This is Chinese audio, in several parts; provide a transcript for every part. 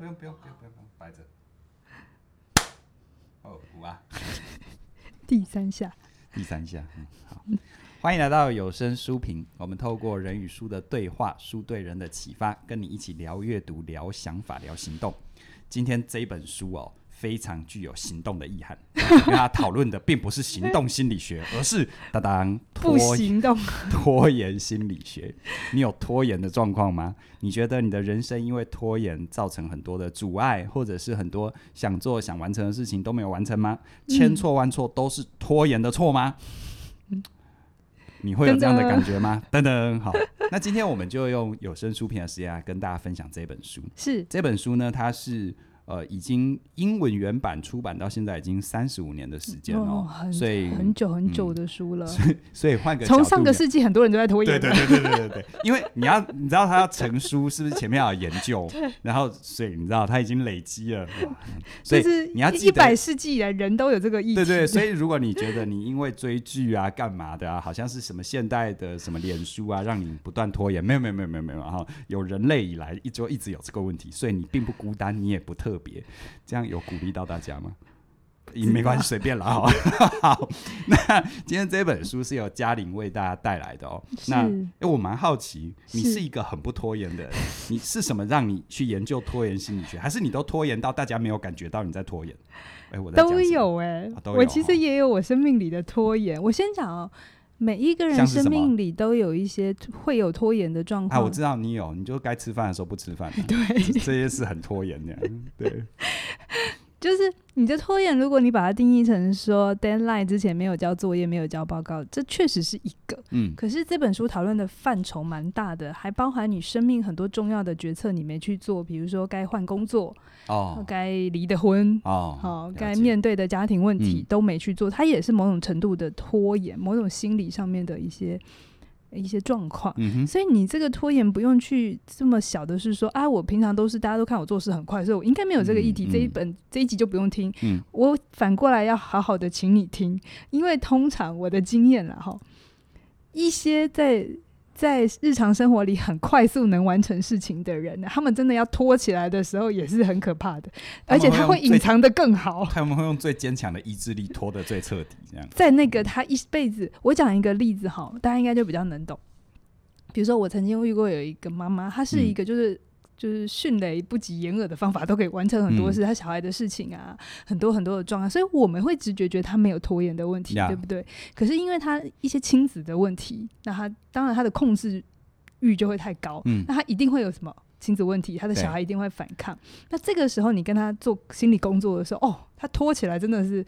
不用不用不用不用摆着。哦，五啊。第三下。第三下，嗯，好。欢迎来到有声书评，我们透过人与书的对话，书对人的启发，跟你一起聊阅读、聊想法、聊行动。今天这本书哦。非常具有行动的意涵，跟他讨论的并不是行动心理学，而是当当拖不行动 拖延心理学。你有拖延的状况吗？你觉得你的人生因为拖延造成很多的阻碍，或者是很多想做想完成的事情都没有完成吗？千错万错都是拖延的错吗？嗯、你会有这样的感觉吗？等等，好，那今天我们就用有声书评的时间来跟大家分享这本书。是这本书呢，它是。呃，已经英文原版出版到现在已经三十五年的时间哦，很所以很久很久的书了。嗯、所以 换个从上个世纪很多人都在拖延。对对对对对对对，因为你要你知道他要成书 是不是前面要有研究？然后所以你知道他已经累积了，所以你要一百世纪以来人都有这个意识。对，对对，所以如果你觉得你因为追剧啊、干嘛的啊，好像是什么现代的什么脸书啊，让你不断拖延，没有没有没有没有没有，然后有人类以来一直一直有这个问题，所以你并不孤单，你也不特别，这样。有鼓励到大家吗？也没关系，随便啦。好，好，那今天这本书是由嘉玲为大家带来的哦。那因为我蛮好奇，你是一个很不拖延的人，你是什么让你去研究拖延心理学？还是你都拖延到大家没有感觉到你在拖延？哎，我都有哎，我其实也有我生命里的拖延。我先讲哦，每一个人生命里都有一些会有拖延的状况。啊，我知道你有，你就该吃饭的时候不吃饭，对，这些是很拖延的，对。就是你的拖延，如果你把它定义成说 deadline 之前没有交作业、没有交报告，这确实是一个。嗯，可是这本书讨论的范畴蛮大的，还包含你生命很多重要的决策你没去做，比如说该换工作哦，该离的婚哦，好，该面对的家庭问题都没去做，它也是某种程度的拖延，某种心理上面的一些。一些状况，嗯，所以你这个拖延不用去这么小的是说啊，我平常都是大家都看我做事很快，所以我应该没有这个议题。嗯、这一本、嗯、这一集就不用听。嗯，我反过来要好好的请你听，因为通常我的经验了哈，一些在。在日常生活里很快速能完成事情的人，他们真的要拖起来的时候也是很可怕的，而且他会隐藏的更好。他们会用最坚强的意志力拖得最彻底，这样。在那个他一辈子，我讲一个例子哈，大家应该就比较能懂。比如说，我曾经遇过有一个妈妈，她是一个就是。嗯就是迅雷不及掩耳的方法，都可以完成很多事。嗯、他小孩的事情啊，很多很多的状况，所以我们会直觉觉得他没有拖延的问题，对不对？可是因为他一些亲子的问题，那他当然他的控制欲就会太高，嗯，那他一定会有什么亲子问题，他的小孩一定会反抗。那这个时候你跟他做心理工作的时候，哦，他拖起来真的是。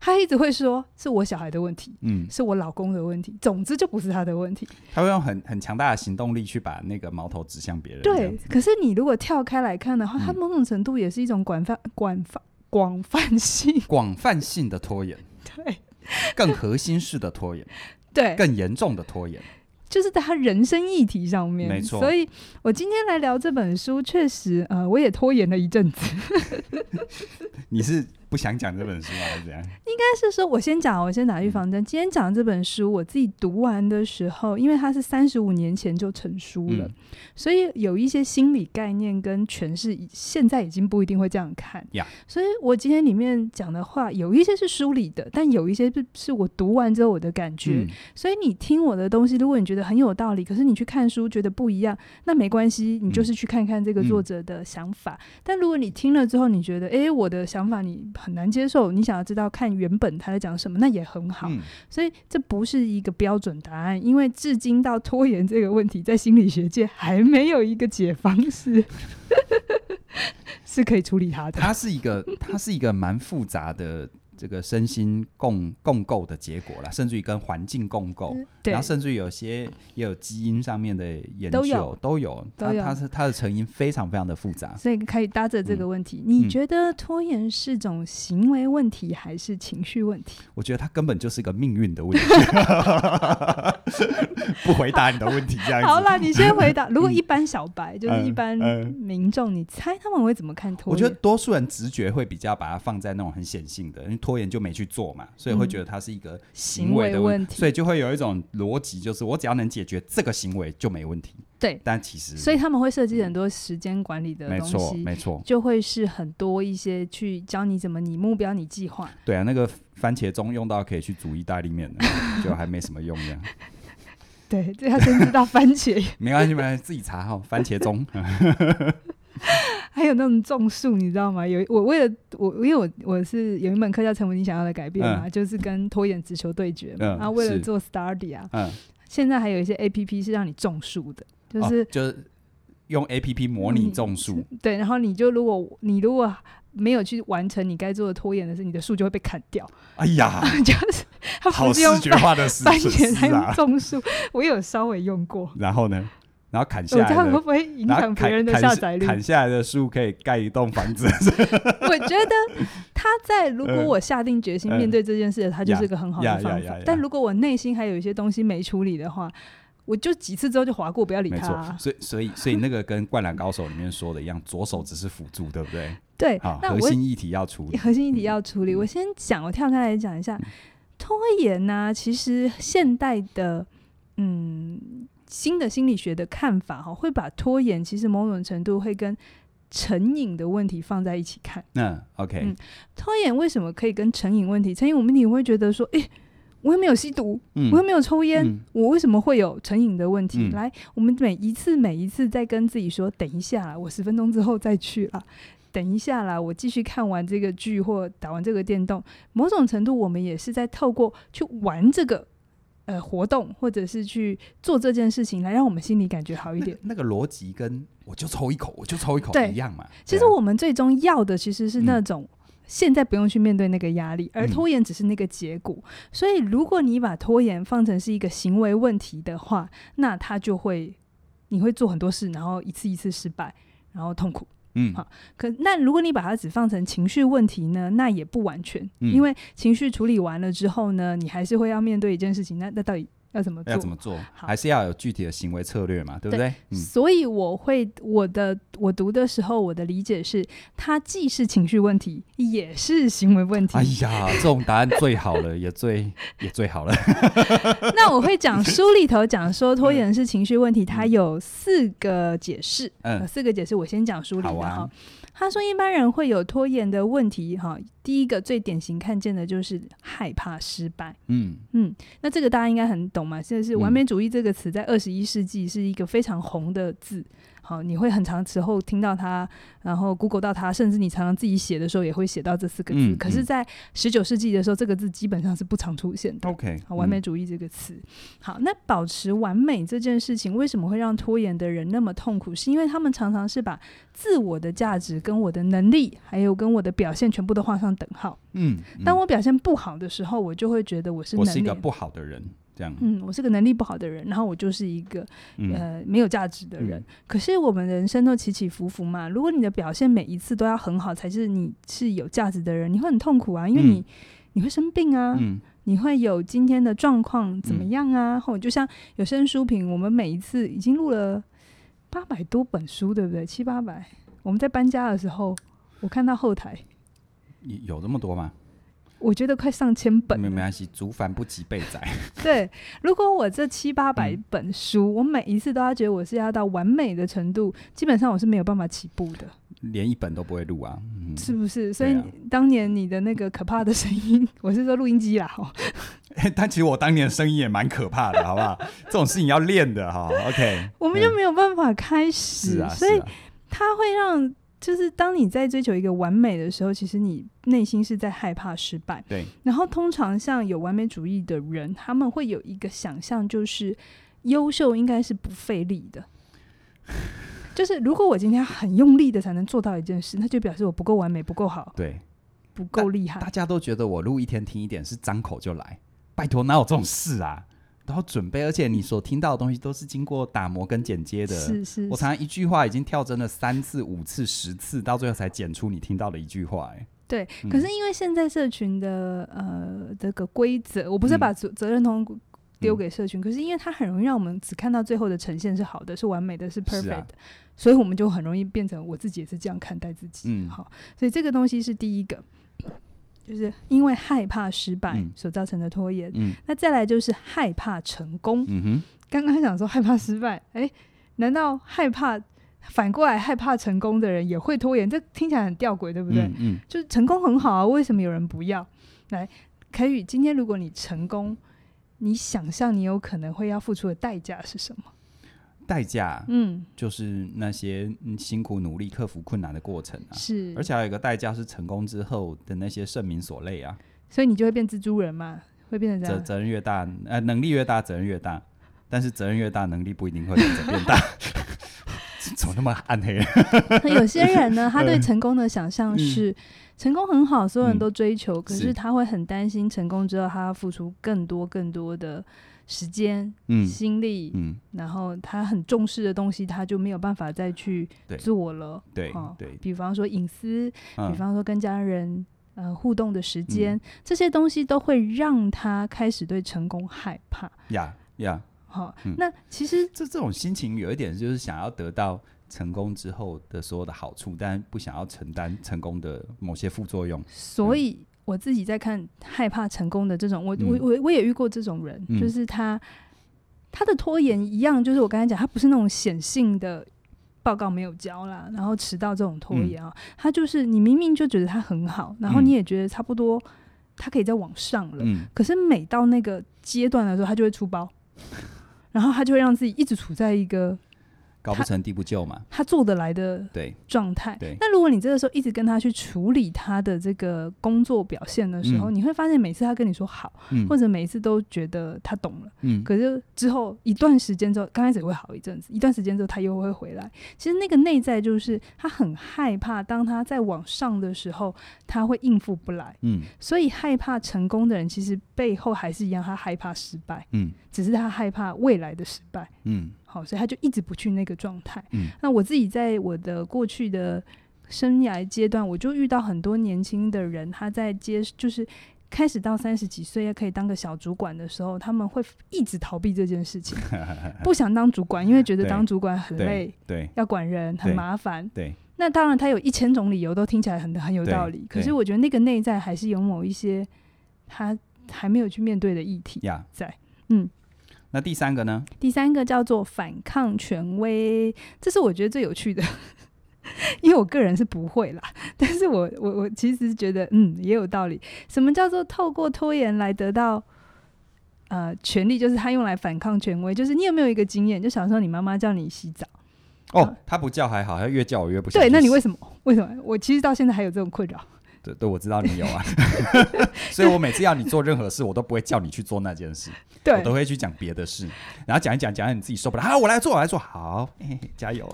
他一直会说是我小孩的问题，嗯，是我老公的问题，总之就不是他的问题。他会用很很强大的行动力去把那个矛头指向别人。对，可是你如果跳开来看的话，他、嗯、某种程度也是一种广泛、广泛、广泛性、广泛性的拖延。对，更核心式的拖延，对，更严重的拖延，就是在他人生议题上面。没错，所以我今天来聊这本书，确实，呃，我也拖延了一阵子。你是？不想讲这本书还是怎样？应该是说，我先讲，我先打预防针。今天讲这本书，我自己读完的时候，因为它是三十五年前就成书了，嗯，所以有一些心理概念跟诠释，现在已经不一定会这样看。所以我今天里面讲的话，有一些是书里的，但有一些是是我读完之后我的感觉。嗯，所以你听我的东西，如果你觉得很有道理，可是你去看书觉得不一样，那没关系，你就是去看看这个作者的想法。嗯，但如果你听了之后，你觉得，哎，我的想法你。很难接受，你想要知道看原本他在讲什么，那也很好。嗯。所以这不是一个标准答案，因为至今到拖延这个问题，在心理学界还没有一个解方式 是可以处理它的。它是一个，它是一个蛮复杂的。这个身心共共构的结果啦，甚至于跟环境共构，嗯，然后甚至于有些也有基因上面的研究，都有，都有，它它是它的成因非常非常的复杂，所以可以搭着这个问题，嗯，你觉得拖延是种行为问题还是情绪问题？我觉得它根本就是一个命运的问题。不回答你的问题，这样子。好了，你先回答。如果一般小白，嗯，就是一般民众，你猜他们会怎么看拖延？我觉得多数人直觉会比较把它放在那种很显性的，拖延就没去做嘛，所以会觉得它是一个行为的问题，所以就会有一种逻辑，就是我只要能解决这个行为就没问题。对，但其实所以他们会设计很多时间管理的东西，没错，没错，就会是很多一些去教你怎么你目标、你计划。对啊，那个番茄钟用到可以去煮意大利面的，就还没什么用这样。对，这要先知道番茄。没关系，没关系，自己查哈。番茄钟。那种种树，你知道吗？有我为了我，因为我我是有一门课叫《成为你想要的改变》嘛，嗯、就是跟拖延直球对决嘛。嗯、然后为了做 Stardy 啊，嗯、现在还有一些 APP 是让你种树的，就是、哦、就是用 APP 模拟种树。对，然后你就如果你如果没有去完成你该做的拖延的事，你的树就会被砍掉。哎呀，就是好视觉化的事情还有种树，我有稍微用过。然后呢？然后砍下来的，会不会影响别人的下载率？砍下来的树可以盖一栋房子。我觉得他在如果我下定决心面对这件事，他就是个很好的方法。但如果我内心还有一些东西没处理的话，我就几次之后就划过，不要理他。所以，所以，所以那个跟《灌篮高手》里面说的一样，左手只是辅助，对不对？对。核心议题要处理。核心议题要处理。我先讲，我跳开来讲一下拖延呢。其实现代的，嗯。新的心理学的看法哈，会把拖延其实某种程度会跟成瘾的问题放在一起看。嗯，OK，嗯，拖延为什么可以跟成瘾问题？成瘾问题我会觉得说，诶、欸，我又没有吸毒，嗯、我又没有抽烟，嗯、我为什么会有成瘾的问题？嗯、来，我们每一次每一次在跟自己说，等一下啦，我十分钟之后再去啦，等一下啦，我继续看完这个剧或打完这个电动。某种程度，我们也是在透过去玩这个。呃，活动或者是去做这件事情，来让我们心里感觉好一点。那，那个逻辑跟我就抽一口，我就抽一口一样嘛。其实我们最终要的其实是那种现在不用去面对那个压力，嗯、而拖延只是那个结果。嗯、所以，如果你把拖延放成是一个行为问题的话，那它就会你会做很多事，然后一次一次失败，然后痛苦。嗯，好。可那如果你把它只放成情绪问题呢？那也不完全，嗯、因为情绪处理完了之后呢，你还是会要面对一件事情。那那到底？要怎么做？要怎么做？还是要有具体的行为策略嘛，对不对？对嗯、所以我会我的我读的时候，我的理解是，它既是情绪问题，也是行为问题。哎呀，这种答案最好了，也最也最好了。那我会讲书里头讲说拖延是情绪问题，它有四个解释。嗯，四个解释，我先讲书里的哈。他说，一般人会有拖延的问题，哈，第一个最典型看见的就是害怕失败。嗯嗯，那这个大家应该很懂嘛，现在是完美主义这个词在二十一世纪是一个非常红的字。好，你会很长时候听到它，然后 Google 到它，甚至你常常自己写的时候也会写到这四个字。可是，在十九世纪的时候，这个字基本上是不常出现的。OK，好，完美主义这个词。嗯、好，那保持完美这件事情，为什么会让拖延的人那么痛苦？是因为他们常常是把自我的价值跟我的能力，还有跟我的表现全部都画上等号。嗯，嗯当我表现不好的时候，我就会觉得我是能力我是一个不好的人。这样，嗯，我是个能力不好的人，然后我就是一个、嗯、呃没有价值的人。嗯、可是我们人生都起起伏伏嘛，如果你的表现每一次都要很好，才是你是有价值的人，你会很痛苦啊，因为你、嗯、你会生病啊，嗯、你会有今天的状况怎么样啊？或、嗯、就像有声书评，我们每一次已经录了八百多本书，对不对？七八百，我们在搬家的时候，我看到后台有这么多吗？我觉得快上千本，没没关系，竹繁不及被宰。对，如果我这七八百本书，嗯、我每一次都要觉得我是要到完美的程度，基本上我是没有办法起步的，连一本都不会录啊，嗯、是不是？所以当年你的那个可怕的声音，我是说录音机啦，哈。但其实我当年的声音也蛮可怕的，好不好？这种事情要练的哈。OK，我们就没有办法开始，嗯、所以它会让。就是当你在追求一个完美的时候，其实你内心是在害怕失败。对。然后通常像有完美主义的人，他们会有一个想象，就是优秀应该是不费力的。就是如果我今天很用力的才能做到一件事，那就表示我不够完美，不够好。对。不够厉害。大家都觉得我录一天听一点是张口就来，拜托哪有这种事啊？然后准备，而且你所听到的东西都是经过打磨跟剪接的。是是是，我常常一句话已经跳针了三次、五次、十次，到最后才剪出你听到的一句话。哎，对。嗯、可是因为现在社群的呃这个规则，我不是把责责任通丢给社群，嗯、可是因为它很容易让我们只看到最后的呈现是好的、是完美的、是 perfect 的，啊、所以我们就很容易变成我自己也是这样看待自己。嗯，好，所以这个东西是第一个。就是因为害怕失败所造成的拖延，那再来就是害怕成功。嗯哼，刚刚想说害怕失败，哎、欸，难道害怕反过来害怕成功的人也会拖延？这听起来很吊诡，对不对？嗯，嗯，就是成功很好啊，为什么有人不要？来，凯宇，今天如果你成功，你想象你有可能会要付出的代价是什么？代价，嗯，就是那些辛苦努力克服困难的过程啊。是，而且还有一个代价是成功之后的那些盛名所累啊。所以你就会变蜘蛛人嘛？会变成这样？责责任越大，呃，能力越大，责任越大。但是责任越大，能力不一定会变大。怎么那么暗黑？有些人呢，他对成功的想象是、嗯、成功很好，所有人都追求，嗯、可是他会很担心成功之后，他要付出更多更多的时间、嗯、心力，嗯，然后他很重视的东西，他就没有办法再去做了。对，对，比方说隐私，比方说跟家人呃互动的时间、嗯，这些东西都会让他开始对成功害怕。呀呀。好、嗯，那其实这这种心情有一点就是想要得到成功之后的所有的好处，但不想要承担成功的某些副作用。所以我自己在看害怕成功的这种，我、嗯、我我我也遇过这种人，嗯、就是他他的拖延一样，就是我刚才讲，他不是那种显性的报告没有交啦，然后迟到这种拖延啊、嗯，他就是你明明就觉得他很好，然后你也觉得差不多他可以再往上了，嗯、可是每到那个阶段的时候，他就会出包。然后他就会让自己一直处在一个高不成低不就嘛，他做得来的对。状态。对，那如果你这个时候一直跟他去处理他的这个工作表现的时候，嗯、你会发现每次他跟你说好、嗯，或者每一次都觉得他懂了，嗯，可是之后一段时间之后，刚开始会好一阵子，一段时间之后他又会回来。其实那个内在就是他很害怕，当他在往上的时候，他会应付不来，嗯，所以害怕成功的人，其实背后还是一样，他害怕失败，嗯，只是他害怕未来的失败，嗯。好，所以他就一直不去那个状态。嗯，那我自己在我的过去的生涯阶段，我就遇到很多年轻的人，他在接就是开始到三十几岁，也可以当个小主管的时候，他们会一直逃避这件事情，不想当主管，因为觉得当主管很累，对，对，要管人很麻烦。对，那当然他有一千种理由，都听起来很很有道理。可是我觉得那个内在还是有某一些他还没有去面对的议题在。嗯。那第三个呢？第三个叫做反抗权威，这是我觉得最有趣的，因为我个人是不会啦。但是我我我其实觉得，嗯，也有道理。什么叫做透过拖延来得到呃权利？就是他用来反抗权威。就是你有没有一个经验？就小时候你妈妈叫你洗澡，哦，他不叫还好，他越叫我越不想。对，那你为什么？为什么？我其实到现在还有这种困扰。对对，我知道你有啊，所以我每次要你做任何事，我都不会叫你去做那件事，对，我都会去讲别的事，然后讲一讲，讲讲你自己受不了，好，我来做，我来做，好，欸、加油。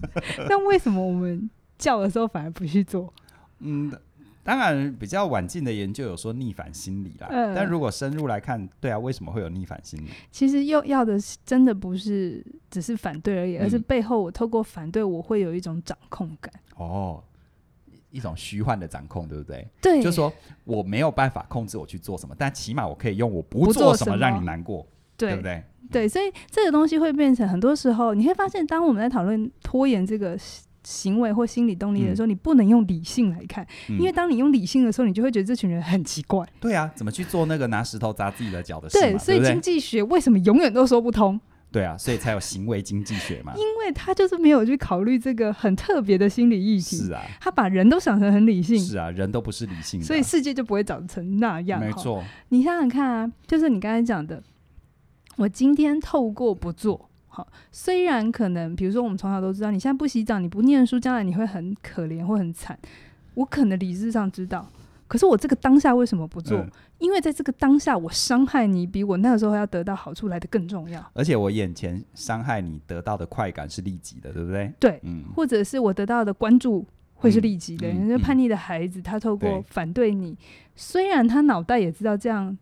但为什么我们叫的时候反而不去做？嗯，当然比较晚近的研究有说逆反心理啦，呃、但如果深入来看，对啊，为什么会有逆反心理？其实又要的是真的不是只是反对而已，嗯、而是背后我透过反对，我会有一种掌控感。哦。一种虚幻的掌控，对不对？对，就是说我没有办法控制我去做什么，但起码我可以用我不做什么让你难过，对不对？对，所以这个东西会变成很多时候，你会发现，当我们在讨论拖延这个行为或心理动力的时候，嗯、你不能用理性来看、嗯，因为当你用理性的时候，你就会觉得这群人很奇怪。对啊，怎么去做那个拿石头砸自己的脚的事？对，所以经济学为什么永远都说不通？对啊，所以才有行为经济学嘛。因为他就是没有去考虑这个很特别的心理议题。是啊，他把人都想成很理性。是啊，人都不是理性的，所以世界就不会长成那样。没错，你想想看啊，就是你刚才讲的，我今天透过不做，好，虽然可能，比如说我们从小都知道，你现在不洗澡，你不念书，将来你会很可怜或很惨。我可能理智上知道。可是我这个当下为什么不做？嗯、因为在这个当下，我伤害你比我那个时候要得到好处来的更重要。而且我眼前伤害你得到的快感是立即的，对不对？对，嗯，或者是我得到的关注会是立即的。人、嗯、家、嗯、叛逆的孩子，他透过反对你，对虽然他脑袋也知道这样，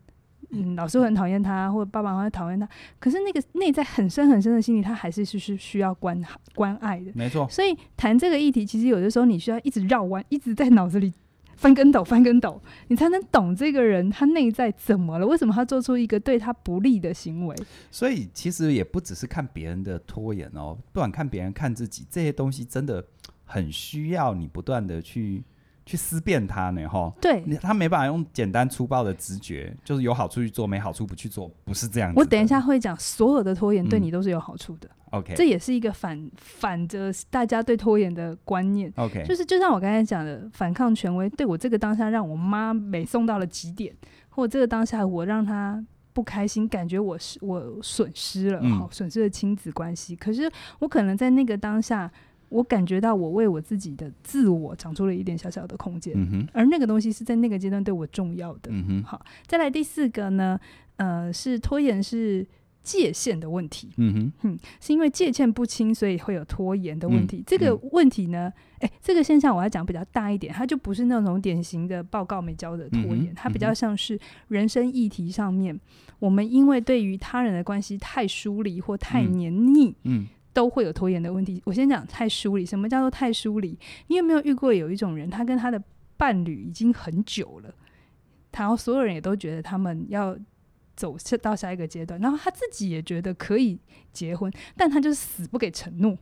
嗯，老师会很讨厌他，或者爸爸会讨厌他，可是那个内在很深很深的心理，他还是是是需要关关爱的。没错。所以谈这个议题，其实有的时候你需要一直绕弯，一直在脑子里。翻跟斗，翻跟斗，你才能懂这个人他内在怎么了？为什么他做出一个对他不利的行为？所以其实也不只是看别人的拖延哦，不管看别人看自己，这些东西真的很需要你不断的去去思辨它呢，哈。对，他没办法用简单粗暴的直觉，就是有好处去做，没好处不去做，不是这样子。我等一下会讲，所有的拖延对你都是有好处的。嗯、OK，这也是一个反反着大家对拖延的观念。OK，就是就像我刚才讲的，反抗权威，对我这个当下让我妈美送到了极点，或这个当下我让她不开心，感觉我是我损失了，好、嗯、损失了亲子关系。可是我可能在那个当下。我感觉到我为我自己的自我长出了一点小小的空间，嗯，而那个东西是在那个阶段对我重要的。嗯，好，再来第四个呢，呃，是拖延是界限的问题。嗯哼，是因为界限不清，所以会有拖延的问题。嗯、这个问题呢，哎、欸，这个现象我要讲比较大一点，它就不是那种典型的报告没交的拖延，嗯，它比较像是人生议题上面，我们因为对于他人的关系太疏离或太黏腻。嗯。嗯都会有拖延的问题。我先讲太疏离。什么叫做太疏离？你有没有遇过有一种人，他跟他的伴侣已经很久了，然后所有人也都觉得他们要走到下一个阶段，然后他自己也觉得可以结婚，但他就是死不给承诺。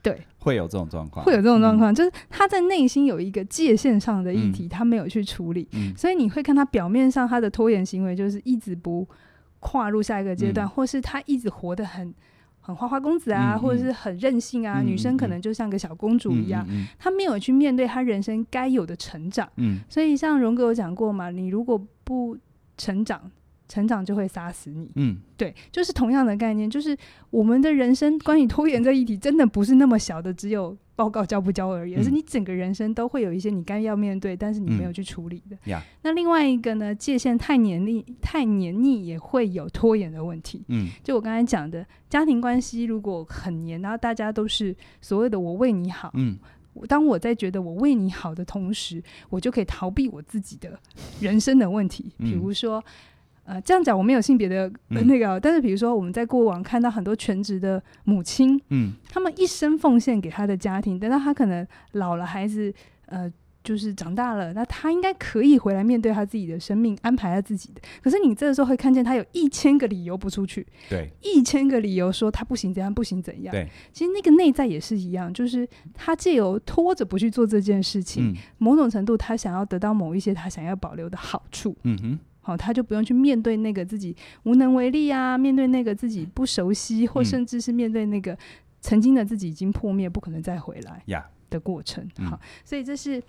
对，会有这种状况，会有这种状况，嗯，就是他在内心有一个界限上的议题，他没有去处理，嗯，所以你会看他表面上他的拖延行为就是一直不跨入下一个阶段，嗯，或是他一直活得很。很花花公子啊，嗯、或者是很任性啊、嗯，女生可能就像个小公主一样，她没有去面对她人生该有的成长。嗯、所以像荣格有讲过嘛，你如果不成长。成长就会杀死你。嗯，对，就是同样的概念，就是我们的人生关于拖延这一题，真的不是那么小的，只有报告交不交而已，而是你整个人生都会有一些你该要面对，但是你没有去处理的。嗯、那另外一个呢，界限太黏腻，太黏腻也会有拖延的问题。嗯，就我刚才讲的，家庭关系如果很黏，然后大家都是所谓的我为你好。嗯，当我在觉得我为你好的同时，我就可以逃避我自己的人生的问题，比如说。呃，这样讲我没有性别的那个、嗯，但是比如说我们在过往看到很多全职的母亲，嗯，他们一生奉献给他的家庭，等到他可能老了，孩子呃就是长大了，那他应该可以回来面对他自己的生命，安排他自己的。可是你这个时候会看见他有一千个理由不出去，对，一千个理由说他不行怎样不行怎样，对，其实那个内在也是一样，就是他借由拖着不去做这件事情，嗯、某种程度他想要得到某一些他想要保留的好处，嗯哼。好，他就不用去面对那个自己无能为力啊，面对那个自己不熟悉，或甚至是面对那个曾经的自己已经破灭，不可能再回来的过程。嗯、好，所以这是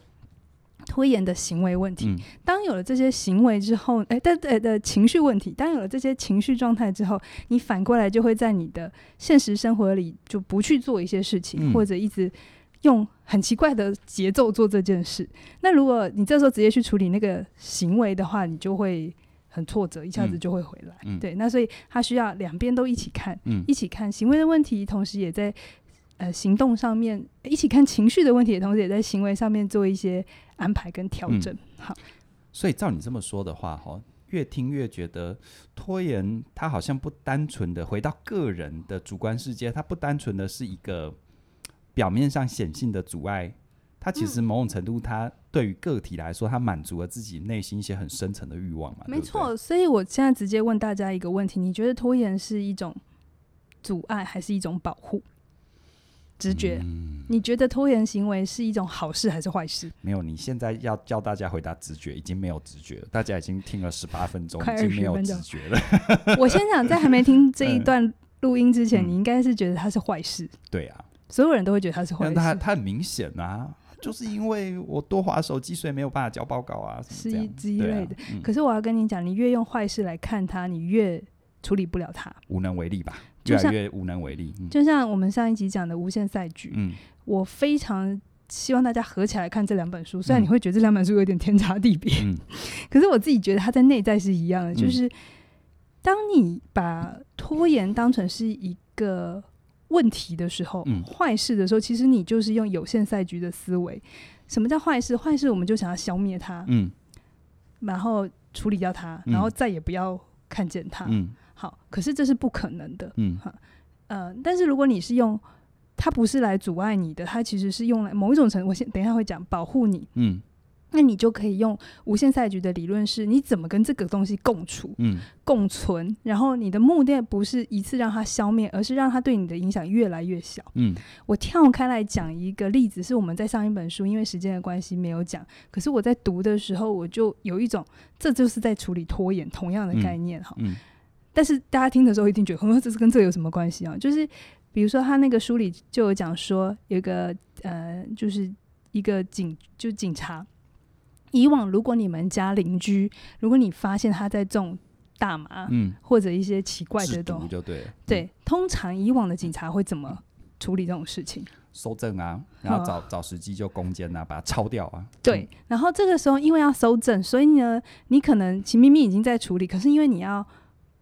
拖延的行为问题。嗯、当有了这些行为之后，哎、欸，的的的情绪问题，当有了这些情绪状态之后，你反过来就会在你的现实生活里就不去做一些事情，嗯、或者一直。用很奇怪的节奏做这件事，那如果你这时候直接去处理那个行为的话，你就会很挫折，一下子就会回来。嗯、对，那所以他需要两边都一起看，嗯，一起看行为的问题，同时也在呃行动上面一起看情绪的问题，同时也在行为上面做一些安排跟调整。嗯、好，所以照你这么说的话，哈，越听越觉得拖延，它好像不单纯的回到个人的主观世界，它不单纯的是一个。表面上显性的阻碍，它其实某种程度，它对于个体来说，它满足了自己内心一些很深层的欲望嘛。没错，所以我现在直接问大家一个问题：你觉得拖延是一种阻碍，还是一种保护？直觉、嗯，你觉得拖延行为是一种好事还是坏事？没有，你现在要教大家回答直觉，已经没有直觉了。大家已经听了十八分钟，已经没有直觉了。我先想，在还没听这一段录音之前，嗯、你应该是觉得它是坏事。对啊。所有人都会觉得他是坏事，他他很明显啊，就是因为我多划手机，所以没有办法交报告啊，是一之类的、啊嗯。可是我要跟你讲，你越用坏事来看他，你越处理不了他，无能为力吧，越来越无能为力。就像，嗯、就像我们上一集讲的无限赛局，嗯，我非常希望大家合起来看这两本书。虽然你会觉得这两本书有点天差地别，嗯，可是我自己觉得它在内在是一样的，就是当你把拖延当成是一个。问题的时候，坏、嗯、事的时候，其实你就是用有限赛局的思维。什么叫坏事？坏事我们就想要消灭它，嗯，然后处理掉它，然后再也不要看见它。嗯，好，可是这是不可能的。嗯，哈，呃，但是如果你是用它，不是来阻碍你的，它其实是用来某一种程度。我先等一下会讲保护你。嗯，那你就可以用无限赛局的理论，是你怎么跟这个东西共处、嗯、共存，然后你的目的不是一次让它消灭，而是让它对你的影响越来越小。嗯，我跳开来讲一个例子，是我们在上一本书，因为时间的关系没有讲，可是我在读的时候，我就有一种，这就是在处理拖延同样的概念哈。嗯，但是大家听的时候一定觉得，呵呵，这是跟这有什么关系啊？就是比如说他那个书里就有讲说，有一个呃，就是一个警，就警察。以往，如果你们家邻居，如果你发现他在种大麻，嗯，或者一些奇怪的东西，就对了。对，嗯、通常以往的警察会怎么处理这种事情？搜证啊，然后找、哦、找时机就攻坚啊，把它抄掉啊。对，然后这个时候因为要搜证，所以呢，你可能秦明明已经在处理，可是因为你要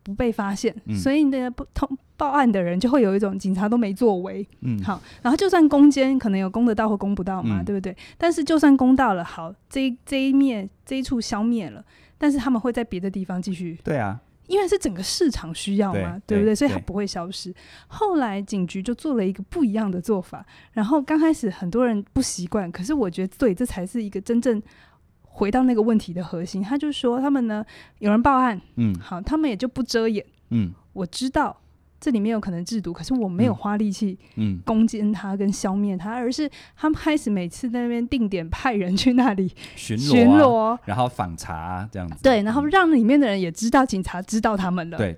不被发现，嗯、所以那个不通。报案的人就会有一种警察都没作为，嗯，好，然后就算攻坚可能有攻得到或攻不到嘛，嗯、对不对？但是就算攻到了，好，这一这一面这一处消灭了，但是他们会在别的地方继续，对啊，因为是整个市场需要嘛，对，对不对？对，所以它不会消失。后来警局就做了一个不一样的做法，然后刚开始很多人不习惯，可是我觉得对，这才是一个真正回到那个问题的核心。他就说他们呢，有人报案，嗯，好，他们也就不遮掩，嗯，我知道。这里面有可能制毒，可是我没有花力气嗯攻坚他跟消灭它，嗯嗯、而是他们开始每次在那边定点派人去那里巡逻、啊、巡逻，然后访查、啊、这样子。对，然后让里面的人也知道警察知道他们了。对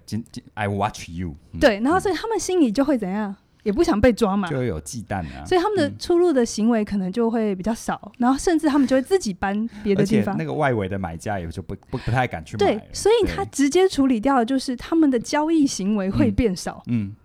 ，I watch you、嗯。对，然后所以他们心里就会怎样？也不想被抓嘛，就有忌惮啊，所以他们的出入的行为可能就会比较少，嗯、然后甚至他们就会自己搬别的地方。那个外围的买家也就不不不太敢去买。对，所以他直接处理掉的就是他们的交易行为会变少。嗯，嗯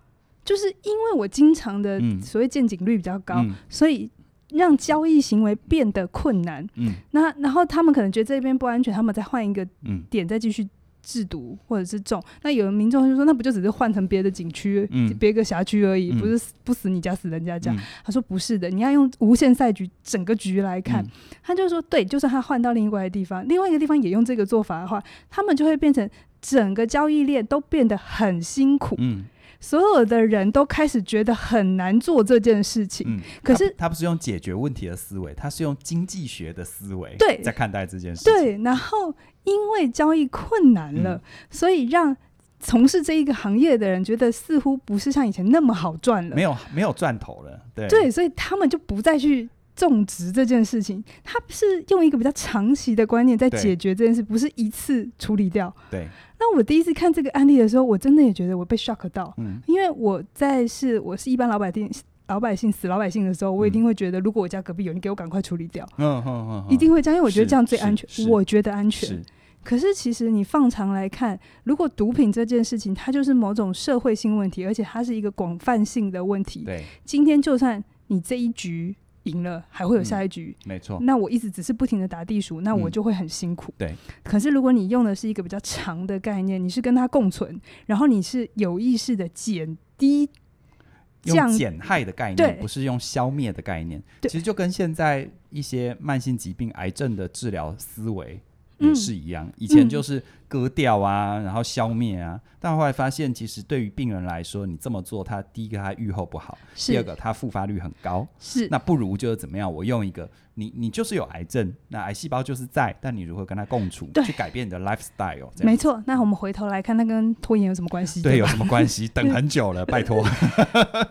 就是因为我经常的所谓见警率比较高，嗯、所以让交易行为变得困难。嗯，那然后他们可能觉得这边不安全，他们再换一个点再继续。制毒或者是种，那有的民众就说，那不就只是换成别的景区、别个辖区而已，嗯、不是不死你家死人家家。嗯、他说不是的，你要用无限赛局整个局来看。嗯、他就说，对，就算他换到另外一个地方，另外一个地方也用这个做法的话，他们就会变成整个交易链都变得很辛苦。嗯所有的人都开始觉得很难做这件事情。嗯，可是他，他不是用解决问题的思维，他是用经济学的思维对在看待这件事情。对，然后因为交易困难了，嗯、所以让从事这一个行业的人觉得似乎不是像以前那么好赚了，没有没有赚头了。对对，所以他们就不再去种植这件事情。他是用一个比较长期的观念在解决这件事，不是一次处理掉。对。那我第一次看这个案例的时候，我真的也觉得我被 shock 到，嗯，因为我在是我是一般老百姓、老百姓、死老百姓的时候，我一定会觉得，如果我家隔壁有，你给我赶快处理掉，嗯嗯嗯，一定会这样，因为我觉得这样最安全，我觉得安全。是，可是其实你放长来看，如果毒品这件事情，它就是某种社会性问题，而且它是一个广泛性的问题。对，今天就算你这一局。赢了还会有下一局，嗯、没错。那我一直只是不停的打地鼠，那我就会很辛苦。嗯、对。可是如果你用的是一个比较长的概念，你是跟它共存，然后你是有意识的减低，用减害的概念，对不是用消灭的概念。对其实就跟现在一些慢性疾病、癌症的治疗思维也是一样。嗯、以前就是。割掉啊，然后消灭啊，但后来发现，其实对于病人来说，你这么做，他第一个他愈后不好，第二个他复发率很高，是那不如就是怎么样？我用一个你，你就是有癌症，那癌细胞就是在，但你如何跟他共处，去改变你的 lifestyle？没错。那我们回头来看，那跟拖延有什么关系？对，有什么关系？等很久了，拜托。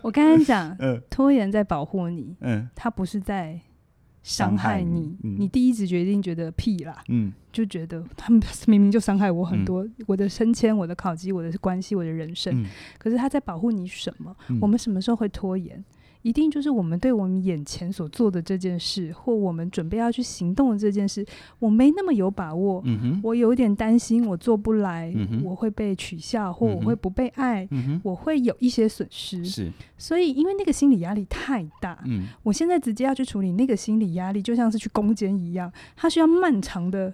我刚刚讲，嗯，拖延在保护你，嗯，它不是在。伤害你，你，嗯、你第一直觉一定觉得屁啦，嗯，就觉得他们 明明就伤害我很多，嗯、我的升迁、我的考级、我的关系、我的人生，嗯、可是他在保护你什么？嗯、我们什么时候会拖延？一定就是我们对我们眼前所做的这件事，或我们准备要去行动的这件事，我没那么有把握。嗯、我有点担心，我做不来，嗯、我会被取笑，或我会不被爱，嗯、我会有一些损失。是，所以因为那个心理压力太大，嗯、我现在直接要去处理那个心理压力，就像是去攻坚一样，它需要漫长的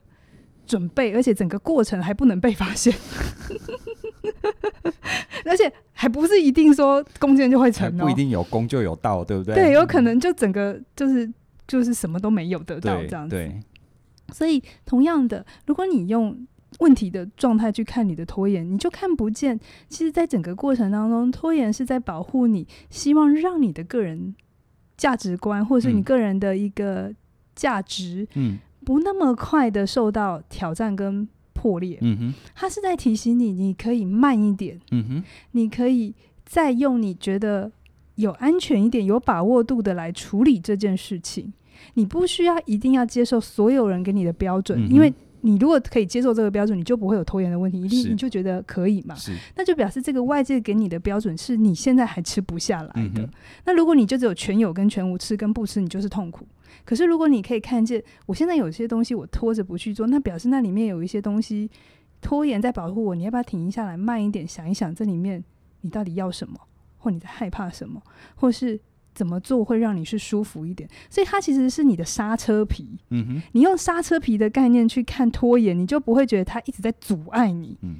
准备，而且整个过程还不能被发现。而且还不是一定说攻坚就会成，不一定有攻就有道，对不对？对，有可能就整个就是就是什么都没有得到这样子。对，所以同样的，如果你用问题的状态去看你的拖延，你就看不见。其实，在整个过程当中，拖延是在保护你，希望让你的个人价值观或者是你个人的一个价值，嗯。不那么快的受到挑战跟破裂。嗯哼，他是在提醒你，你可以慢一点。嗯哼，你可以再用你觉得有安全一点、有把握度的来处理这件事情。你不需要一定要接受所有人给你的标准，嗯、因为你如果可以接受这个标准，你就不会有拖延的问题。一定你就觉得可以嘛？是，那就表示这个外界给你的标准是你现在还吃不下来的。嗯、那如果你就只有全有跟全无，吃跟不吃，你就是痛苦。可是如果你可以看见，我现在有些东西我拖着不去做，那表示那里面有一些东西拖延在保护我。你要不要停下来，慢一点想一想，这里面你到底要什么，或你在害怕什么，或是？怎么做会让你是舒服一点？所以它其实是你的刹车皮。嗯哼，你用刹车皮的概念去看拖延，你就不会觉得它一直在阻碍你。嗯，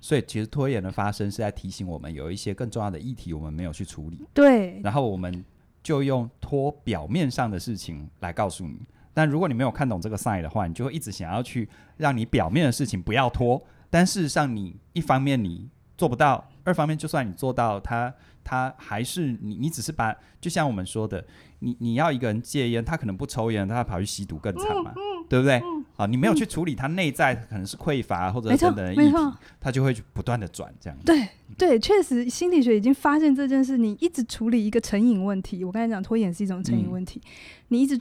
所以其实拖延的发生是在提醒我们有一些更重要的议题我们没有去处理。对，然后我们就用拖表面上的事情来告诉你。但如果你没有看懂这个 sign 的话，你就会一直想要去让你表面的事情不要拖。但事实上，你一方面你做不到，二方面就算你做到他。他还是你，你只是把，就像我们说的，你你要一个人戒烟，他可能不抽烟，他跑去吸毒更惨嘛，嗯嗯、对不对？嗯、啊，你没有去处理他内在可能是匮乏或者等等的议题，他就会不断的转这样。对对，确实心理学已经发现这件事，你一直处理一个成瘾问题，我刚才讲拖延是一种成瘾问题，嗯、你一直。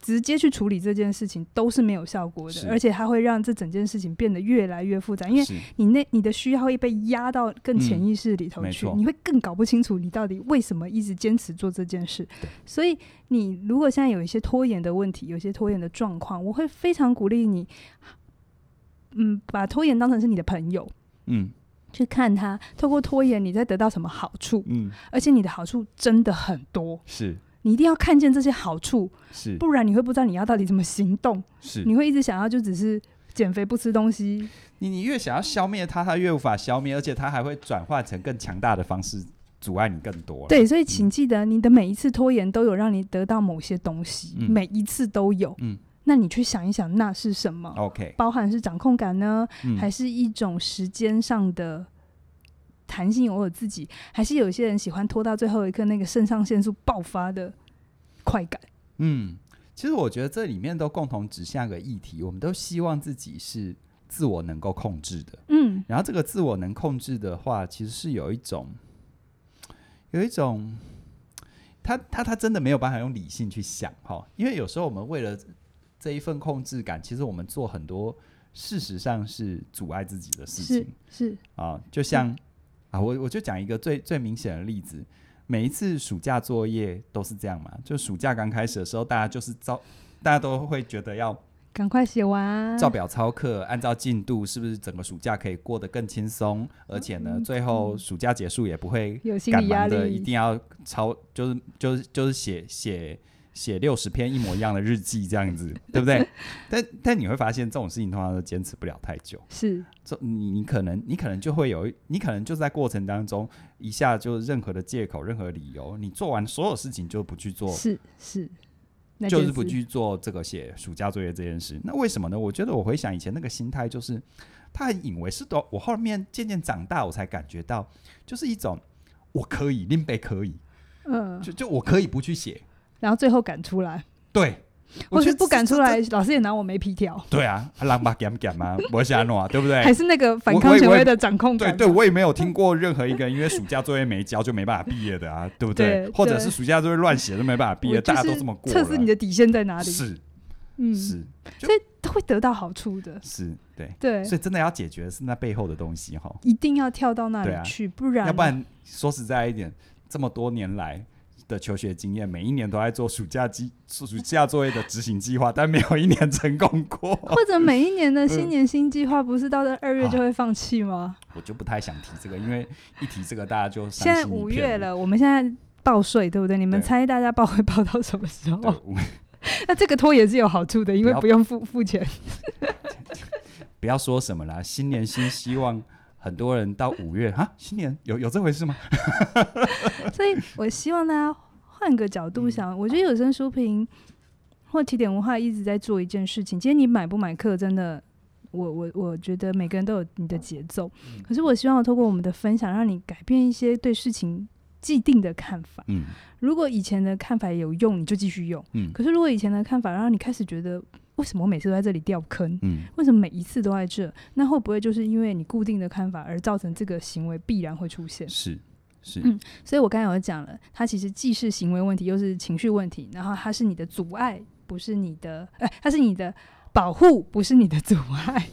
直接去处理这件事情都是没有效果的，而且它会让这整件事情变得越来越复杂，因为你那你的需要会被压到更潜意识里头去，嗯、你会更搞不清楚你到底为什么一直坚持做这件事。所以你如果现在有一些拖延的问题，有一些拖延的状况，我会非常鼓励你，嗯，把拖延当成是你的朋友，嗯，去看他透过拖延你在得到什么好处，嗯，而且你的好处真的很多，是。你一定要看见这些好处，是，不然你会不知道你要到底怎么行动，是，你会一直想要就只是减肥不吃东西。你你越想要消灭它，它越无法消灭，而且它还会转化成更强大的方式阻碍你更多。对，所以请记得，你的每一次拖延都有让你得到某些东西，嗯、每一次都有。嗯，那你去想一想，那是什么？OK，包含是掌控感呢，嗯、还是一种时间上的？弹性，我有自己还是有些人喜欢拖到最后一刻，那个肾上腺素爆发的快感。嗯，其实我觉得这里面都共同指向一个议题，我们都希望自己是自我能够控制的。嗯，然后这个自我能控制的话，其实是有一种，有一种，他他他真的没有办法用理性去想哈，因为有时候我们为了这一份控制感，其实我们做很多事实上是阻碍自己的事情。是，是啊，就像。嗯啊，我我就讲一个最最明显的例子，每一次暑假作业都是这样嘛，就暑假刚开始的时候，大家就是照，大家都会觉得要赶快写完，照表操课，按照进度，是不是整个暑假可以过得更轻松？而且呢，最后暑假结束也不会赶忙的，一定要抄，就是就是就是写写。写六十篇一模一样的日记，这样子，对不对？但但你会发现这种事情通常都坚持不了太久。是，这你你可能你可能就会有，你可能就在过程当中一下就任何的借口、任何理由，你做完所有事情就不去做。是是，就是不去做这个写暑假作业这件事。那为什么呢？我觉得我回想以前那个心态，就是他很以为是的。我后面渐渐长大，我才感觉到，就是一种我可以，林北可以，嗯，就就我可以不去写。然后最后赶出来，对，或是不赶出来，老师也拿我没皮条。对啊，让把赶赶嘛，我想弄啊，对不对？还是那个反抗权威的掌控感。对，对我也没有听过任何一个因为暑假作业没交就没办法毕业的啊，对不对？或者是暑假作业乱写都没办法毕业，大家都这么过。测试你的底线在哪里？是，嗯，是，所以都会得到好处的。是，对，对，所以真的要解决是那背后的东西哈，一定要跳到那里去，不然，要不然说实在一点，这么多年来。的求学经验，每一年都在做暑假计、暑假作业的执行计划，但没有一年成功过。或者每一年的新年新计划，不是到了二月就会放弃吗？啊？我就不太想提这个，因为一提这个，大家就现在五月了，我们现在报税，对不对？你们猜大家报会报到什么时候？那这个拖也是有好处的，因为不用付付钱。不要说什么啦，新年新希望。很多人到五月啊，新年有有这回事吗？所以我希望大家换个角度想，嗯、我觉得有声书评或提点文化一直在做一件事情。今天你买不买课，真的，我我我觉得每个人都有你的节奏。嗯、可是我希望我透过我们的分享，让你改变一些对事情既定的看法。嗯，如果以前的看法有用，你就继续用。嗯，可是如果以前的看法让你开始觉得为什么我每次都在这里掉坑？嗯，为什么每一次都在这？那会不会就是因为你固定的看法而造成这个行为必然会出现？是是，嗯，所以我刚才有讲了，它其实既是行为问题，又是情绪问题，然后它是你的阻碍，不是你的，哎，它是你的保护，不是你的阻碍。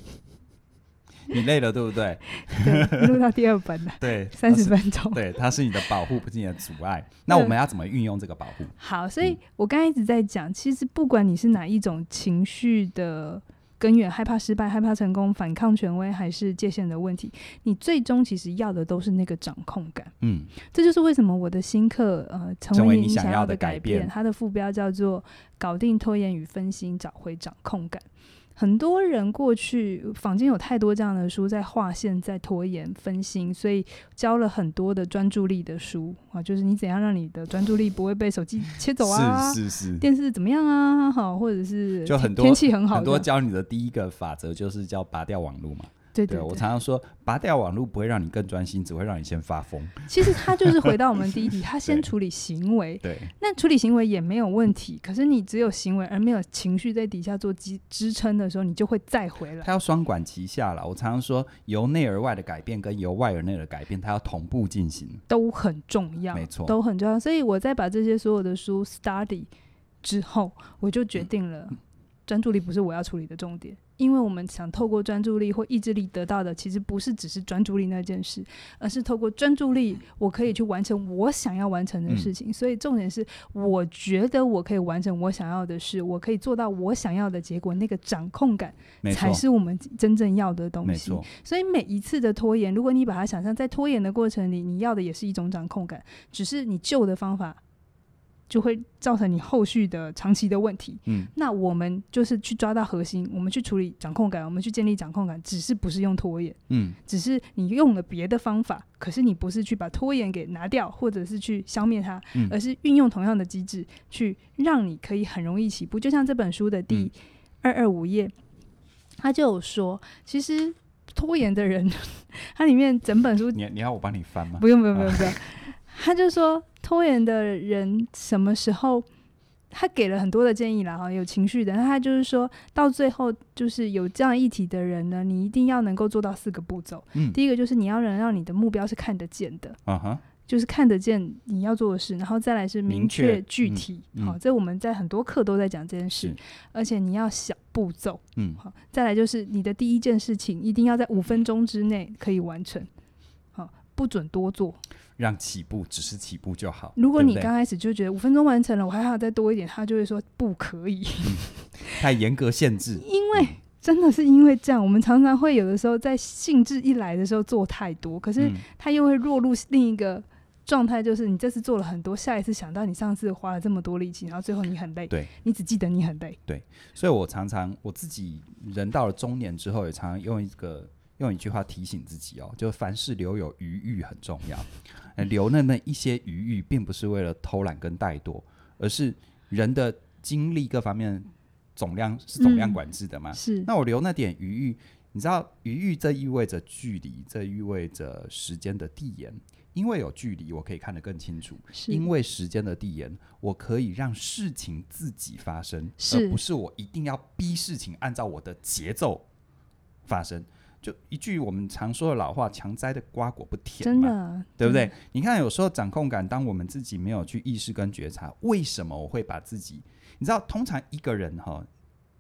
你累了，对不对？对，录到第二本了。对，三十分钟。对，它是你的保护，不是你的阻碍。那我们要怎么运用这个保护？好，所以我刚才一直在讲，其实不管你是哪一种情绪的根源，害怕失败、害怕成功、反抗权威，还是界限的问题，你最终其实要的都是那个掌控感。嗯，这就是为什么我的新课呃，成为你想要的改变，它的副标叫做“搞定拖延与分心，找回掌控感”。很多人过去坊间有太多这样的书在划线，在拖延分心，所以教了很多的专注力的书。啊，就是你怎样让你的专注力不会被手机 切走啊，是是是，电视怎么样啊，好，或者是就很多天气很好，很多教你的第一个法则就是叫拔掉网络嘛。对，对，对，对，我常常说，拔掉网络不会让你更专心，只会让你先发疯。其实他就是回到我们第一题，他先处理行为。对，那处理行为也没有问题。可是你只有行为而没有情绪在底下做支支撑的时候，你就会再回来。他要双管齐下了。我常常说，由内而外的改变跟由外而内的改变，它要同步进行，都很重要。没错，都很重要。所以我在把这些所有的书 study 之后，我就决定了，专注力不是我要处理的重点。因为我们想透过专注力或意志力得到的，其实不是只是专注力那件事，而是透过专注力，我可以去完成我想要完成的事情。嗯、所以重点是，我觉得我可以完成我想要的事，我可以做到我想要的结果，那个掌控感才是我们真正要的东西。所以每一次的拖延，如果你把它想象在拖延的过程里，你要的也是一种掌控感，只是你旧的方法。就会造成你后续的长期的问题。嗯，那我们就是去抓到核心，我们去处理掌控感，我们去建立掌控感，只是不是用拖延。嗯，只是你用了别的方法，可是你不是去把拖延给拿掉，或者是去消灭它，嗯，而是运用同样的机制去让你可以很容易起步。就像这本书的第二二五页，他就有说，其实拖延的人，他里面整本书，你你要我帮你翻吗？不用不用不用不用，他就说。拖延的人什么时候？他给了很多的建议啦，哈，有情绪的。那他就是说到最后，就是有这样议题的人呢，你一定要能够做到四个步骤。嗯，第一个就是你要能让你的目标是看得见的，啊哈，就是看得见你要做的事。然后再来是明确具体，好，这我们在很多课都在讲这件事。而且你要小步骤，嗯，好，再来就是你的第一件事情一定要在五分钟之内可以完成，好，不准多做。让起步只是起步就好。如果你刚开始就觉得五分钟完成了，我还要再多一点，他就会说不可以，嗯、太严格限制。因为真的是因为这样，我们常常会有的时候在兴致一来的时候做太多，可是他又会落入另一个状态，就是你这次做了很多，下一次想到你上次花了这么多力气，然后最后你很累，对，你只记得你很累，对。所以我常常我自己人到了中年之后，也常常用一个。用一句话提醒自己哦，就凡事留有余裕很重要。留那么一些余裕，并不是为了偷懒跟怠惰，而是人的精力各方面总量是总量管制的嘛。嗯、是。那我留那点余裕，你知道余裕这意味着距离，这意味着时间的递延。因为有距离，我可以看得更清楚；因为时间的递延，我可以让事情自己发生，而不是我一定要逼事情按照我的节奏发生。就一句我们常说的老话：“强摘的瓜果不甜。”真的，对不对？嗯、你看，有时候掌控感，当我们自己没有去意识跟觉察，为什么我会把自己？你知道，通常一个人哈，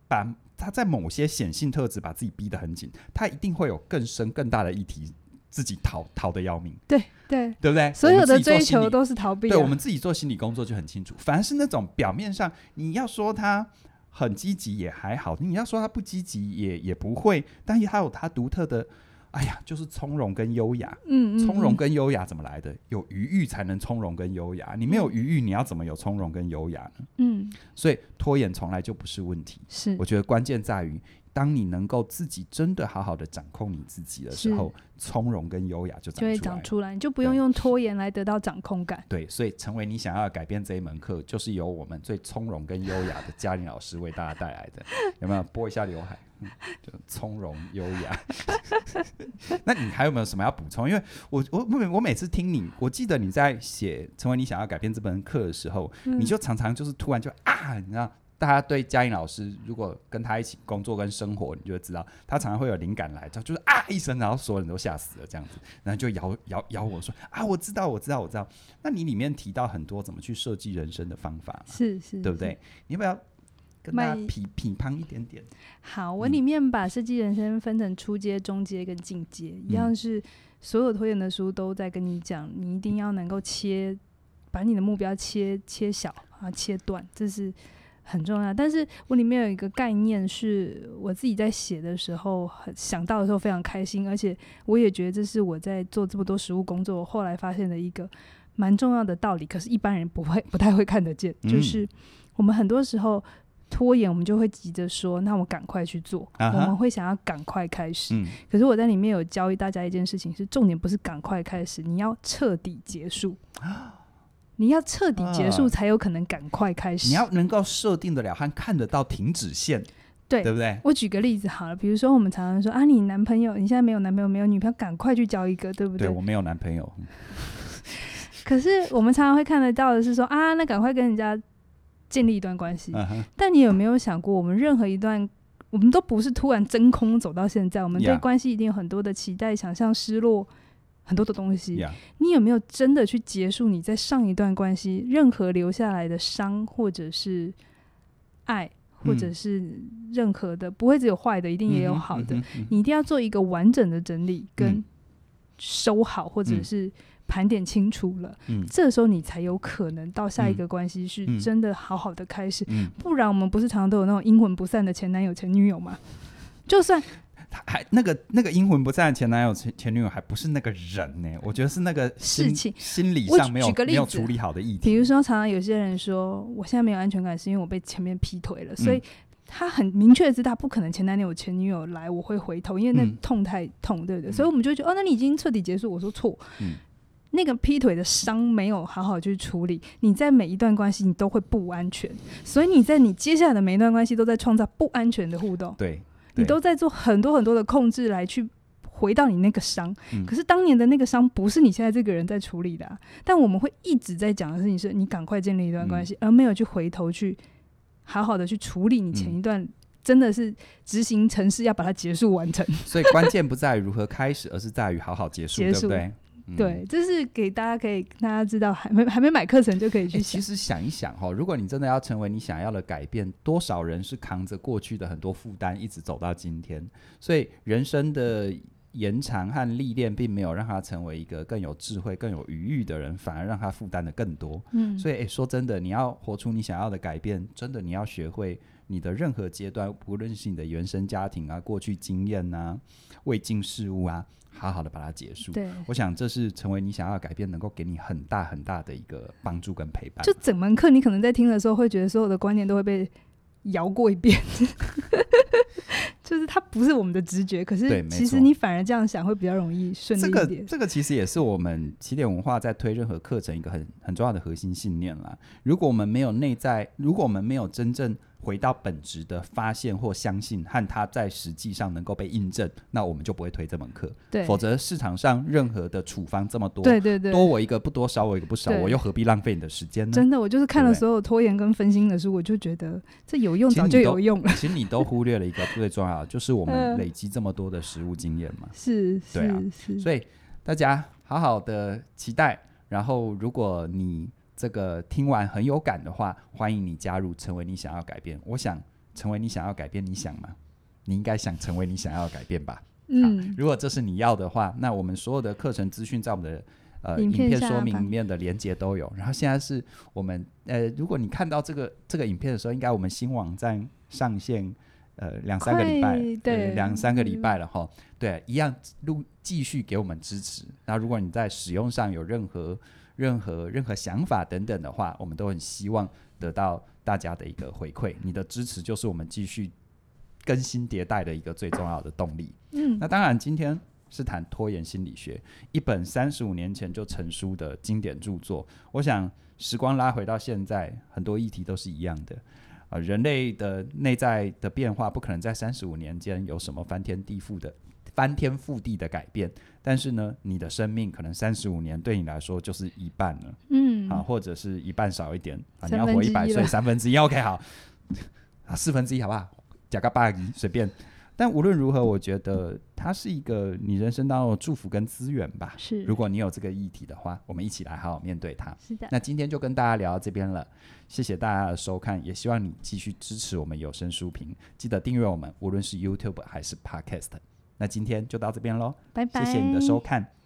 把他在某些显性特质把自己逼得很紧，他一定会有更深更大的议题，自己逃逃得要命。对对，对不对？所有的追求都是逃避、啊。对，我们自己做心理工作就很清楚，反而是那种表面上你要说他。很积极也还好，你要说他不积极也也不会，但是他有他独特的，哎呀，就是从容跟优雅。嗯，嗯，嗯，从容跟优雅怎么来的？有余裕才能从容跟优雅。你没有余裕，你要怎么有从容跟优雅呢？嗯，所以拖延从来就不是问题。是，我觉得关键在于。当你能够自己真的好好的掌控你自己的时候，从容跟优雅就长出来，就会长出来，你就不用用拖延来得到掌控感。对，所以成为你想要改变这一门课，就是由我们最从容跟优雅的嘉玲老师为大家带来的。有没有拨一下刘海？嗯、就从容优雅。那你还有没有什么要补充？因为我我我每次听你，我记得你在写成为你想要改变这门课的时候，嗯、你就常常就是突然就啊，你知道。大家对嘉颖老师，如果跟他一起工作跟生活，你就会知道，他常常会有灵感来，就就是啊一声，然后所有人都吓死了这样子，然后就摇摇摇我说啊，我知道，我知道，我知道。那你里面提到很多怎么去设计人生的方法，是是，对不对？你要不要跟他匹匹乓一点点？好，我里面把设计人生分成初阶、中阶跟进阶，嗯、一样是所有拖延的书都在跟你讲，你一定要能够切，把你的目标切切小啊，切断，这是。很重要，但是我里面有一个概念，是我自己在写的时候很想到的时候非常开心，而且我也觉得这是我在做这么多实务工作我后来发现的一个蛮重要的道理。可是，一般人不会不太会看得见，就是我们很多时候拖延，我们就会急着说：“那我赶快去做。”我们会想要赶快开始。可是我在里面有教育大家一件事情，是重点不是赶快开始，你要彻底结束。你要彻底结束，才有可能赶快开始。你要能够设定得了和看得到停止线，对对不对？我举个例子好了，比如说我们常常说啊，你男朋友你现在没有男朋友没有女朋友，赶快去交一个，对不对？对，我没有男朋友。可是我们常常会看得到的是说啊，那赶快跟人家建立一段关系。Uh-huh. 但你有没有想过，我们任何一段，我们都不是突然真空走到现在，我们对关系一定有很多的期待、想象、失落。很多的东西，yeah. 你有没有真的去结束你在上一段关系任何留下来的伤，或者是爱，或者是任何的，嗯、不会只有坏的，一定也有好的、嗯嗯嗯。你一定要做一个完整的整理跟收好，或者是盘点清楚了、嗯，这时候你才有可能到下一个关系是真的好好的开始。嗯嗯、不然我们不是常常都有那种阴魂不散的前男友、前女友吗？就算。他还那个那个阴魂不散的前男友前前女友还不是那个人呢、欸，我觉得是那个事情心理上没有没有处理好的议题。比如说，常常有些人说，我现在没有安全感，是因为我被前面劈腿了，嗯、所以他很明确知道不可能前男友前女友来我会回头，因为那痛太痛，对不对？嗯、所以我们就觉得哦，那你已经彻底结束。我说错，嗯，那个劈腿的伤没有好好去处理，你在每一段关系你都会不安全，所以你在你接下来的每一段关系都在创造不安全的互动，对。你都在做很多很多的控制来去回到你那个伤、嗯，可是当年的那个伤不是你现在这个人在处理的、啊。但我们会一直在讲的事情是，你赶快建立一段关系、嗯，而没有去回头去好好的去处理你前一段，真的是执行程式要把它结束完成。所以关键不在于如何开始，而是在于好好结束，结束，对不对？对，这是给大家可以大家知道，还没还没买课程就可以去想。其实想一想哈，如果你真的要成为你想要的改变，多少人是扛着过去的很多负担，一直走到今天。所以人生的延长和历练，并没有让他成为一个更有智慧、更有余裕的人，反而让他负担的更多。嗯，所以诶，说真的，你要活出你想要的改变，真的你要学会你的任何阶段，无论是你的原生家庭啊、过去经验啊、未经事物啊。好好的把它结束。对，我想这是成为你想要改变，能够给你很大很大的一个帮助跟陪伴。就整门课，你可能在听的时候，会觉得所有的观念都会被 摇过一遍。就是它不是我们的直觉，可是其实你反而这样想会比较容易顺利一点。这个这个其实也是我们起点文化在推任何课程一个很很重要的核心信念啦。如果我们没有内在，如果我们没有真正。回到本质的发现或相信，和它在实际上能够被印证，那我们就不会推这门课。对，否则市场上任何的处方这么多，对对对，多我一个不多，少我一个不少，我又何必浪费你的时间呢？真的，我就是看了所有拖延跟分心的书，我就觉得这有用，早就有用了。其实你都忽略了一个最重要的，就是我们 累积这么多的实物经验嘛。是，对啊，是。所以大家好好的期待，然后如果你。这个听完很有感的话，欢迎你加入，成为你想要改变。我想成为你想要改变，你想吗？你应该想成为你想要改变吧？嗯，如果这是你要的话，那我们所有的课程资讯在我们的呃影片说明里面的连接都有。然后现在是我们呃，如果你看到这个这个影片的时候，应该我们新网站上线呃两三个礼拜，对，两三个礼拜了哈。对，一样录继续给我们支持。那如果你在使用上有任何任何任何想法等等的话，我们都很希望得到大家的一个回馈。你的支持就是我们继续更新迭代的一个最重要的动力。嗯，那当然，今天是谈拖延心理学，一本三十五年前就成书的经典著作。我想时光拉回到现在，很多议题都是一样的。啊、呃，人类的内在的变化不可能在三十五年间有什么翻天地覆的。翻天覆地的改变，但是呢，你的生命可能三十五年对你来说就是一半了，嗯，啊，或者是一半少一点啊，你要活一百岁，三分之一，OK，好，啊四分之一好不好？加个八亿随便。但无论如何，我觉得它是一个你人生当中的祝福跟资源吧。是，如果你有这个议题的话，我们一起来好好面对它。是的。那今天就跟大家聊到这边了，谢谢大家的收看，也希望你继续支持我们有声书评，记得订阅我们，无论是 YouTube 还是 Podcast。那今天就到这边喽，拜拜，谢谢你的收看。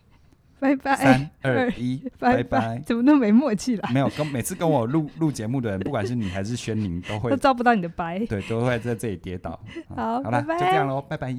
拜拜，三二一，拜拜！怎么那么没默契了？没有，跟每次跟我录 录节目的人，不管是你还是轩宁，都会都招不到你的白，对，都会在这里跌倒。好，好了，就这样喽，拜拜。